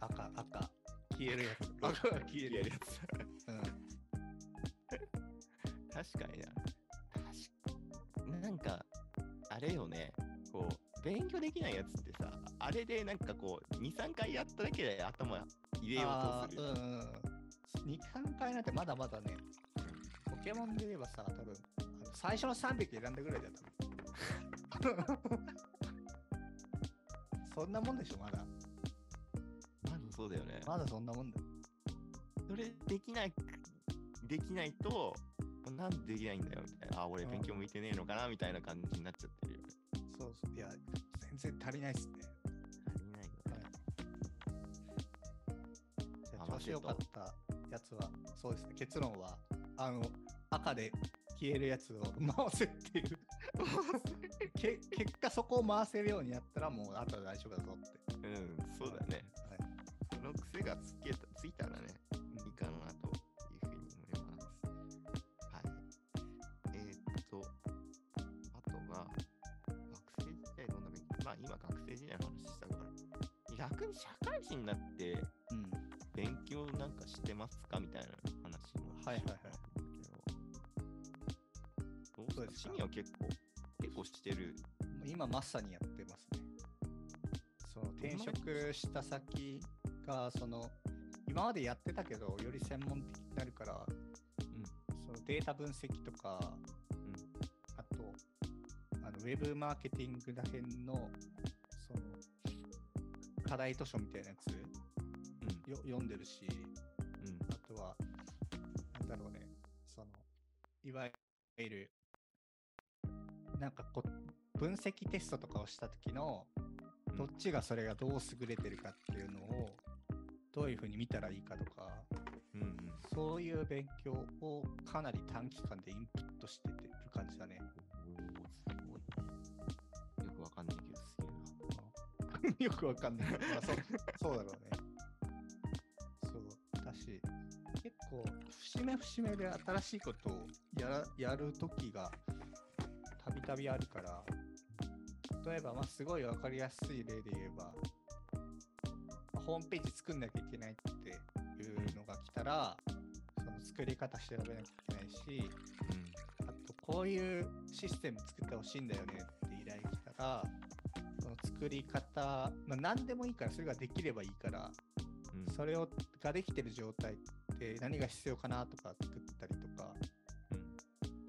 赤、赤、消えるやつ。[LAUGHS] 赤が消えるややつ。つ。うん。確かにな。確かなんか、あれよね、こう、勉強できないやつってさ、あれでなんかこう、2、3回やっただけで頭入れようとする。うんうん。2巻階なんてまだまだね、ポケモンで言えばさ、多分あの最初の3匹選んだぐらいだよ、多分。そんなもんでしょ、まだ。まだそうだよね。まだそんなもんだよ。それできない、できないと、なんでできないんだよみたいな。あ、俺勉強向いてねえのかなみたいな感じになっちゃってるよね。そうそう。いや、全然足りないっすね。足りないよね。じゃああ調子良かったやつは、そうですね、結論は、あの、赤で消えるやつを回せっていう [LAUGHS] [LAUGHS] け。結果そこを回せるようにやったらもうあとは大丈夫だぞって。うん、そうだね。はいその癖がつけた今まさにやってますね。その転職した先が、その、今までやってたけど、より専門的になるから、そのデータ分析とか、あと、あのウェブマーケティングらへんの、その、課題図書みたいなやつうん。よ読んでるし、うん。あとは、なんだろうね、その、いわゆる、なんかこう、分析テストとかをしたときの、うんどっちがそれがどう優れてるかっていうのを、どういうふうに見たらいいかとか、うん。うん。そういう勉強をかなり短期間でインプットしててる感じだね。すごい。よくわかんないけど、すげえな。よくわかんない。[LAUGHS] まあ、そうそうだろうね。そう。だし、結構、節目節目で新しいことをやらやるときがたびたびあるから、例えば、まあ、すごいわかりやすい例で言えば、まあホームページ作んなきゃいけないっていうのが来たら、その作り方調べなきゃいけないし、あと、こういうシステム作ってほしいんだよねって依頼来たら、その作り方、まあ、何でもいいから、それができればいいから、うん。それをができてる状態って何が必要かなとか作ったりとか、うん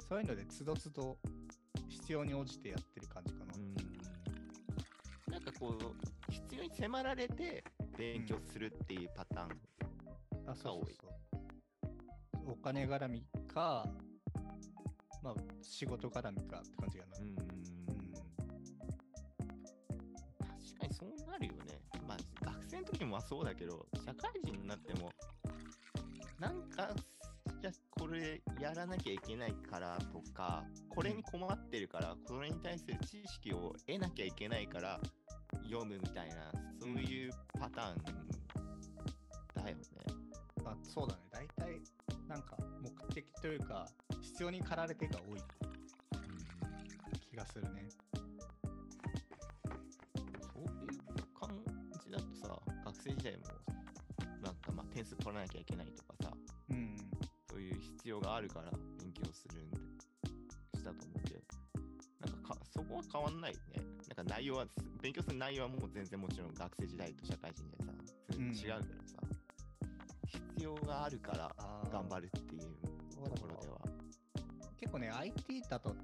そういうので、つどつど必要に応じてやってに迫られて勉強するっていうパターン。あ、そう多いそうそう。お金絡みか、まあ、仕事絡みかって感じかな。うんうん確かにそうなるよね。まあ、学生の時もまあそうだけど、社会人になっても、なんか、じゃあこれやらなきゃいけないからとか、これに困ってるから、これに対する知識を得なきゃいけないから読むみたいな、そういうパターンだよね。まあ、そうだね。大体、なんか、目的というか、必要に駆られてが多い気がするね。そういう感じだとさ、学生時代も、なんかまあ点数取らなきゃいけないとかさ、うん。そういう必要があるから勉強するんで、したと思うけど、なんかかそこは変わんないね。なんか内容は、勉強する内容はもう全然もちろん学生時代と社会人でさ、全然違うけどさ、必要があるから頑張るっていうところでは。結構ね、IT だと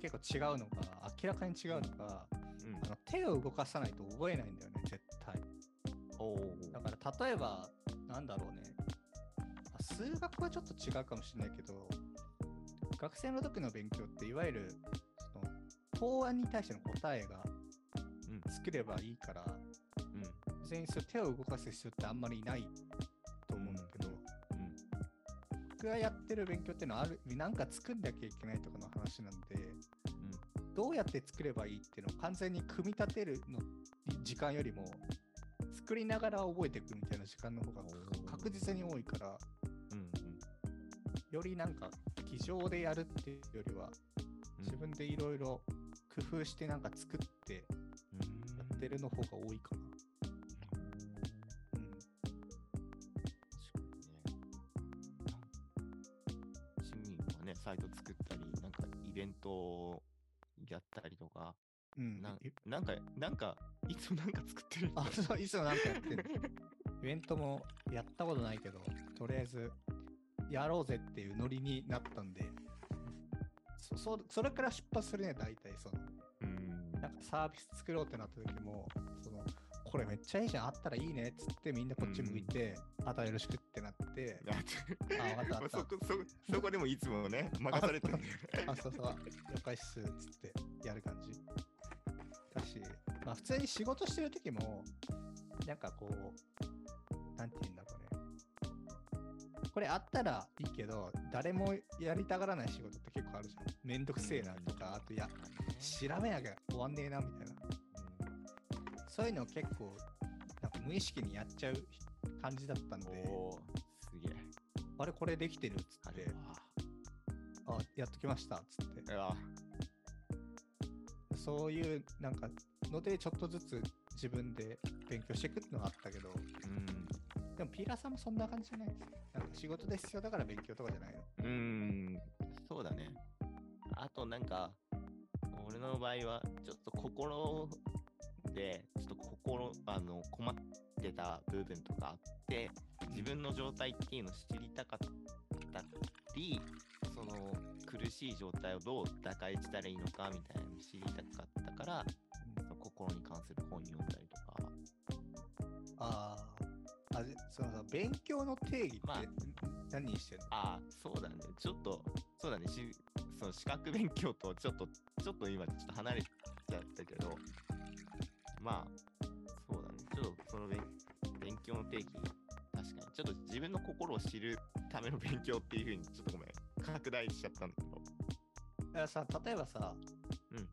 結構違うのが、明らかに違うのが、うんあの手を動かさないと覚えないんだよね、絶対。だから例えば、なんだろうね。あ数学はちょっと違うかもしれないけど、学生の時の勉強っていわゆる答案に対しての答えがうん作ればいいから、うん。別にそう手を動かす必要ってあんまりないと思うんだけど、うん。僕がやってる勉強っていうのはある意味なんか作んなきゃいけないとかの話なんで、どうやって作ればいいっていうのを完全に組み立てるの時間よりも作りながら覚えていくみたいな時間の方が確実に多いからうん。うん。よりなんか机上でやるっていうよりはうん自分でいろいろ工夫してなんか作ってやってるの方が多いかな。うん。市民はね、サイト作ったり、なんかイベントをやったりとか、うん、ななんか、なんか、いつもなんか作ってるあ、そう、いつもなんかやってる。イベントもやったことないけど、とりあえずやろうぜっていうノリになったんで、そそそれから出発するね、大体その。サービス作ろうってなった時も、そのこれめっちゃいいじゃん、あったらいいねっつってみんなこっち向いて、あとはよろしくってなって、あわかった [LAUGHS] そこそそこでもいつもね、任されてる。あ、そうそう、了解っすっつってやる感じ。だし、まあ普通に仕事してる時も、なんかこう、なんて言うんだろうね。これあったらいいけど、誰もやりたがらない仕事って結構あるじゃん。めんどくせえなとか、あといや、調べなきゃ終わんねえなみたいな。そういうのを結構、なんか無意識にやっちゃう感じだったんで、すげえ。あれこれできてるっつってあやっときましたっつって。そういうなんかのでちょっとずつ自分で勉強していくっていうのがあったけど、うん。でもピーラーさんもそんな感じじゃないなんか仕事で必要だから勉強とかじゃないのうーん、そうだね。あとなんか、俺の場合は、ちょっと心で、ちょっと心、あの、困ってた部分とかあって、自分の状態っていうのを知りたかったり、その、苦しい状態をどう打開したらいいのかみたいなのを知りたかったから、その心に関する本読んだりとか、あーあでそのさ勉強の定義って、まあん何にしてんの？ああ、そうだね。ちょっと、そうだね。しその資格勉強とちょっと、ちょっと今ちょっと離れちゃったけど、まあ、そうだね。ちょっとその勉勉強の定義、確かに、ちょっと自分の心を知るための勉強っていうふうに、ちょっとごめん、拡大しちゃったんだけど。ださ例えばさ、うん。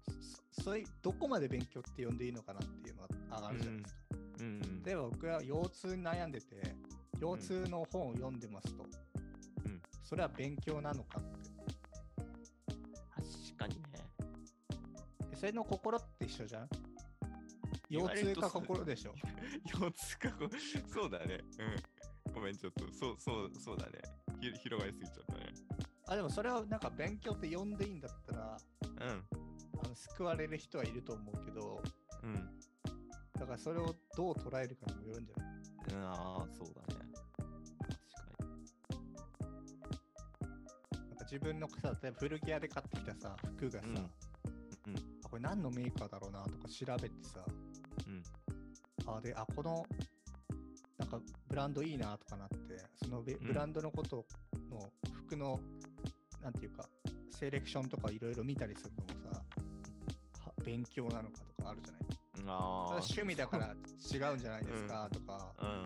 そそういうどこまで勉強って呼んでいいのかなっていうのが上がるじゃないですか、うん。例えば僕は腰痛に悩んでて腰痛の本を読んでますと、うん。それは勉強なのかっそれの心って一緒じゃん？腰痛か心でしょ？[LAUGHS] 腰痛かこ、そうだね。うん。ごめん、ちょっと、そう、そう、そうだね。ひ広がりすぎちゃったね。あでもそれをなんか勉強って呼んでいいんだったらうん。あの救われる人はいると思うけどうん。だからそれをどう捉えるかにもよるんじゃない？うんああ、そうだね。確かなんか自分のさ例えば古着屋で買ってきたさ服がさ、うん何のメーカーだろうなとか調べてさうん。あであこのなんかブランドいいなとかなってそのブランドのことの服の、なんていうかセレクションとかいろいろ見たりするのもさは勉強なのかとかあるじゃない？うん。ああ。趣味だから [LAUGHS] 違うんじゃないですかとか、うんうんう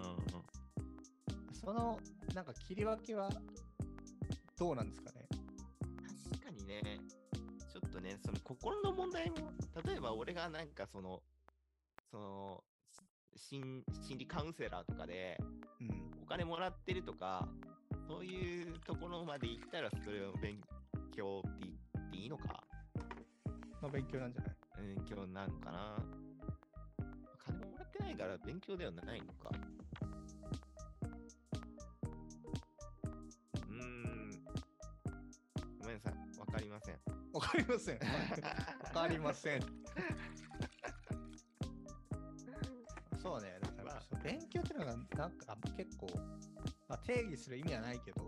ん。そのなんか切り分けはどうなんですか？心の問題も、例えば俺がなんかその、その、心心理カウンセラーとかでうんお金もらってるとか、そういうところまで行ったらそれを勉強って言っていいのか、まあ勉強なんじゃない？勉強なのかな。金もらってないから勉強ではないのか。かりません。わかりません。そうね、だから、勉強っていうのがなんか結構、まあ、定義する意味はないけど、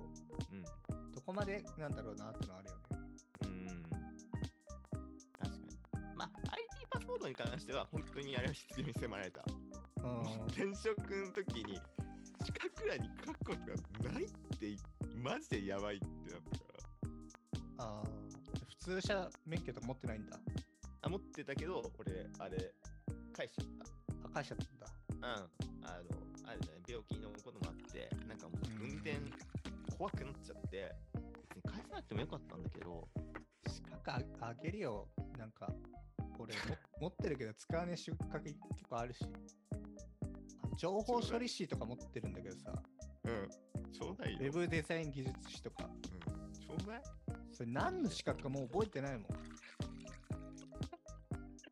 うん。どこまでなんだろうなってのはあるよね。うーん。確かに。まあ、IT パスポートに関しては、本当にあれは必要に迫られた。うん。転職の時に、資格欄に書くことがないって、マジでやばいってなったかああ、普通車免許とか持ってないんだ？あ、持ってたけど、俺、あれ、返しちゃっあ、返しちゃったんだ。た。うん。あの、あれだね、病気のこともあって、なんかもううん運転怖くなっちゃって、別に返さなくてもよかったんだけど、資格ああげるよ。なんか、俺も [LAUGHS] 持ってるけど使わねえ出荷結構あるし。情報処理士とか持ってるんだけどさ、うん。ちょうだいよ。ウェブデザイン技術士とか、うん。ちょうだいそれ何の資格かもう覚えてないもん。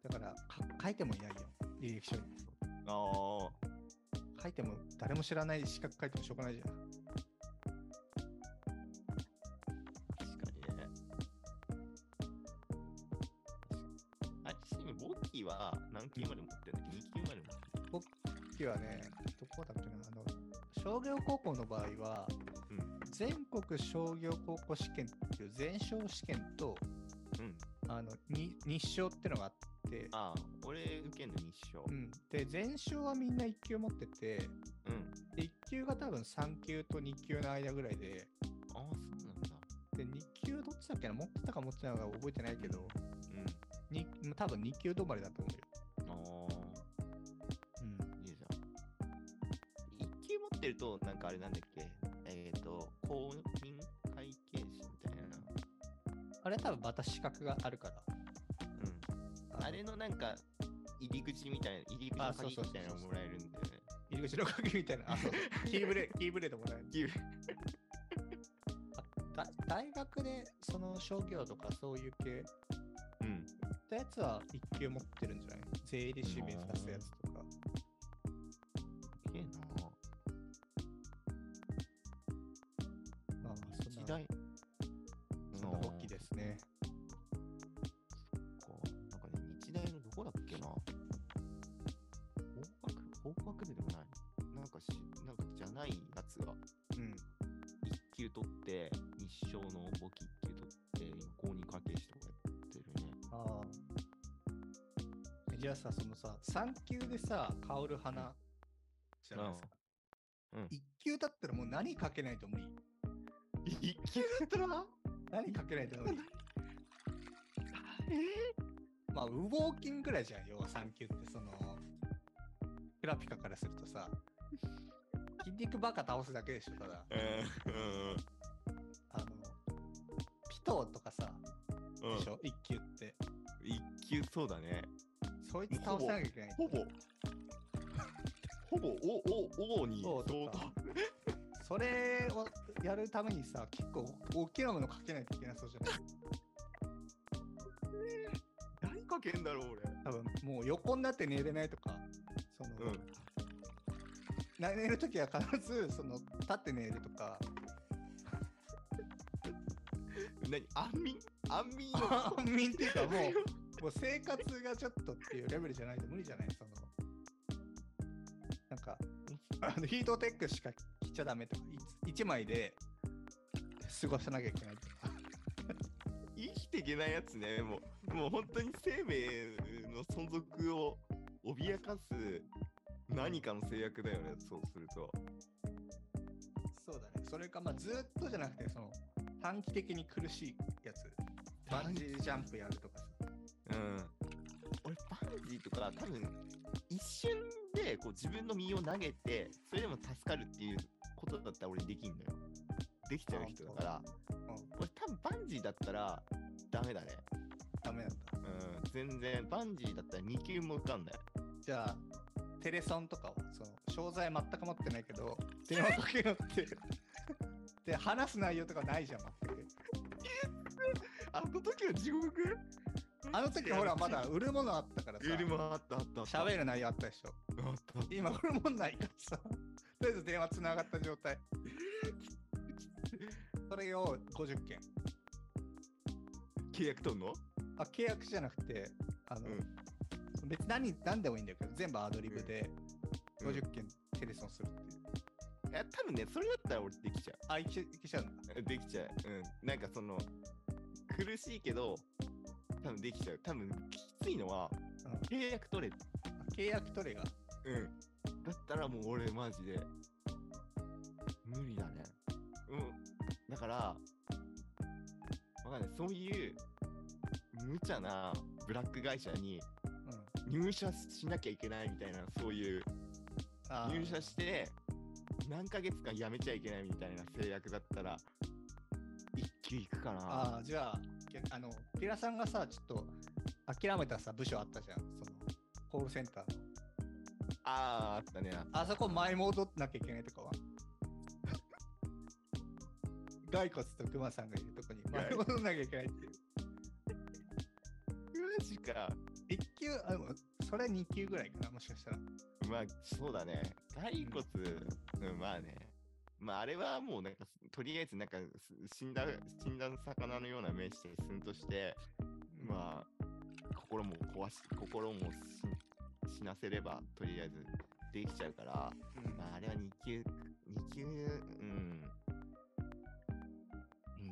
だから、か書いてもいないよ、履歴書に。ああ。書いても、誰も知らない資格書いてもしょうがないじゃん。確かにね。あれ、ちなみにボッキーは何級まで持ってるんだっけ ?2 級まで持ってる次はね、どこだっけな、あの、商業高校の場合は、うん。全国商業高校試験っていう全勝試験と、うん。あの、に日照ってのがあって、ああ、俺受けんの日照。う。ん。で、全勝はみんな1級持ってて、うん。で1級が多分3級と2級の間ぐらいで、ああ、そうなんだ。で、2級どっちだっけな持ってたか持ってないのか覚えてないけど、うん。に多分2級止まりだと思うよ。あうん。あ、いいじゃん。1級持ってると、なんかあれなんだっけあれ多分また資格があるから。うん。あれのなんか、入り口みたいな、入り口のあそうそうそう鍵みたいなのもらえるんだよね。入り口の鍵みたいな。あ、そうそうキーブレ、キーブレードもらえる。キーあだ大学でその商業とかそういう系うん。ったやつは1級持ってるんじゃない？税理士目指すやつと3級でさ、香る花じゃないですか。うんうん1級だったらもう何かけないと無理。1級だったら？何かけないと無理。まあ、ウォーキングくらいじゃん、要は3級って、その、クラピカからするとさ、筋肉バカ倒すだけでしょ、ただ。うん。あの、ピトーとかさ、うん。でしょ、1級って。1級そうだね。そいつ倒さなきゃいけない。ほぼ、ほぼ、お、お、おにそうと。かそれをやるためにさ、結構大きなものかけないといけなそうじゃない？[LAUGHS] 何かけんだろう、俺。多分もう横になって寝れないとか、その、うん。な寝るときは必ずその立って寝るとか、[LAUGHS] 何？安眠？安眠の [LAUGHS] 安眠っていうかもう、もう生活がちょっとっていうレベルじゃないと無理じゃないその、なんか、あのヒートテックしか着ちゃダメとか、1枚で過ごさなきゃいけないとか。生きていけないやつね。もう、もう本当に生命の存続を脅かす何かの制約だよね、そうすると。そうだね。それか、まあ、ずっとじゃなくて、その、短期的に苦しいやつ。バンジージャンプやると。うん。俺、バンジーとか多分、一瞬でこう自分の身を投げて、それでも助かるっていうことだったら俺できんのよ。できちゃう人だから。うん、俺多分バンジーだったらダメだね。ダメなんだ。うん、全然、バンジーだったら2級も受かんない。じゃあ、テレソンとかは、その、商材全く持ってないけど、電話かけよって。で、話す内容とかないじゃん、全く。[LAUGHS] あの時は地獄？あの時ほら、まだ売るものあったからさ、売りもあったあったあった。喋る内容あったでしょ。あった。今、売るもんないからさ、とりあえず電話つながった状態。それを50件。契約取んの？あ、契約じゃなくて、あの、うん別に何何でもいいんだけど、全部アドリブでうん50件テレソンするっていう。いや、多分ね、それだったら俺できちゃあ、いけいけちゃうんだ。う。できちゃう。うん。なんかその、苦しいけど、多分できちゃう。多分きついのは、うん契約取れ。あ契約取れが。うん。だったらもう俺マジで、無理だね。うん。だから、わかんない。そういう、無茶なブラック会社にうん。入社しなきゃいけないみたいな、そういう、あー入社して、何ヶ月間辞めちゃいけないみたいな制約だったら、一級いくかな。ああ、じゃあ、けあの、ピラさんがさ、ちょっと諦めたさ、部署あったじゃん。その、コールセンターの。あー、あったね。あそこ前戻んなきゃいけないとかは。骸骨とクマさんがいるとこに前戻んなきゃいけないっていう。マジか。1級、あでもそれ2級ぐらいかな、もしかしたら。まあ、そうだね。骸骨、うん、まあね。まあ、あれはもうなんか、とりあえずなんか、す死んだ、死んだ魚のような目して、すんとして、まあ、心も壊し、心もし死なせれば、とりあえずできちゃうから、うんまあ、あれは2級、2級、うん。うん、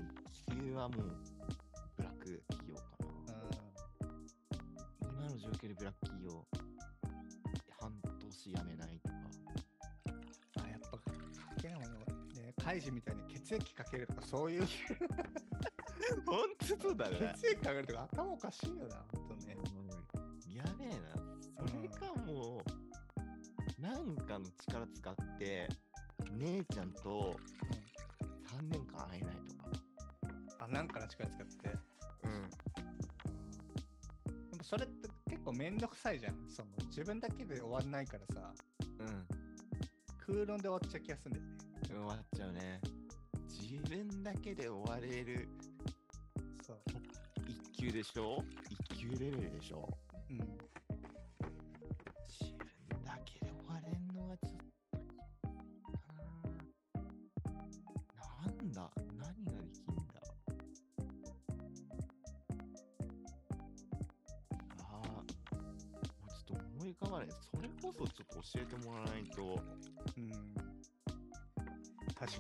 2級はもう、ブラック企業かな。今の状況でブラック企業、半年辞めないね、カイジみたいに血液かけるとか、そういう、ほんとそうだね。血液かけるとか頭おかしいよな、ほんとね。やべえな。それかもう、なんかの力使って、姉ちゃんと3年間会えないとか。あ、なんかの力使って。うん。でもそれって結構めんどくさいじゃん。その自分だけで終わんないからさ、うん。空論で終わっちゃう気がするんだよね。終わっちゃうね。自分だけで終われるそう。1級でしょ ?1 級レベルでしょ？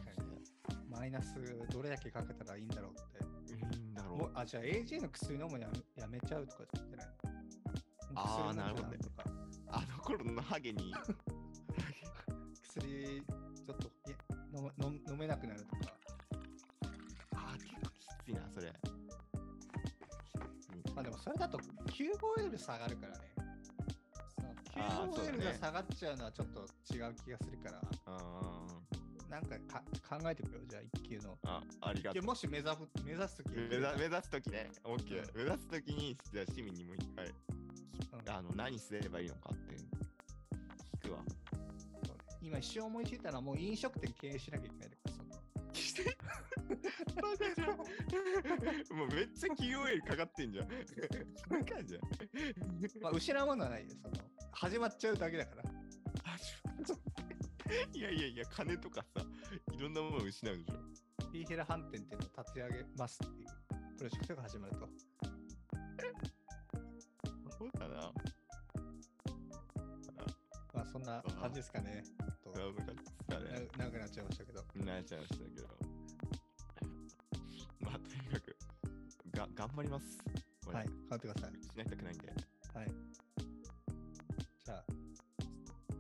確かに。マイナスどれだけかけたらいいんだろうって。いいんだろう。もうあ、じゃあ AG の薬飲むのやめやめちゃうとか言ってない？あー薬飲んじゃうなるほどねとか。あの頃のハゲに。[LAUGHS] 薬ちょっといや飲む飲む飲めなくなるとか。ああ、結構きついな、それ。まあでもそれだと950下がるからね。あーそうだね950が下がっちゃうのはちょっと違う気がするから、あなんかか考えてくよ、じゃあ1級の。ーあ、ありがとう。もし目指す目指すとき目指目指すときね、オッケー。目指すときに、じゃあ市民にもう一回、あの、何すればいいのかって聞くわ。今一瞬思いついたのはもう飲食店経営しなきゃいけないとか、そのバカじゃん。[LAUGHS] もうめっちゃ QOL かかってんじゃん。バカじゃん。まあ、失うものはないよ。その始まっちゃうだけだから。[LAUGHS] いやいやいや、金とかさ、いろんなものを失うでしょ。ピーヘラ飯店っていうのを立ち上げますっていうプロジェクトが始まると。そうだな。まあそんな感じですかね。と長くなっちゃいましたけど。なっちゃいましたけど。[LAUGHS] まあ、とにかく、が、頑張ります。はい、頑張ってください。しないたくないんで。はい。じゃあ、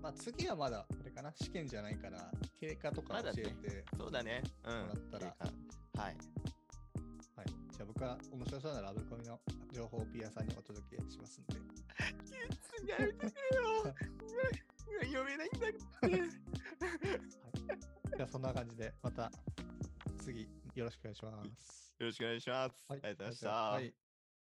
まあ次はまだ、かな、試験じゃないから、経過とか教えて、そうだね。うん。もらったらはい。はい。じゃあ僕は面白そうなラブコミの情報をピアさんにお届けしますんで。やめてくれよ。読めないんだって。じゃあそんな感じで、また次よろしくお願いします。よろしくお願いします。はいありがとうございました。はい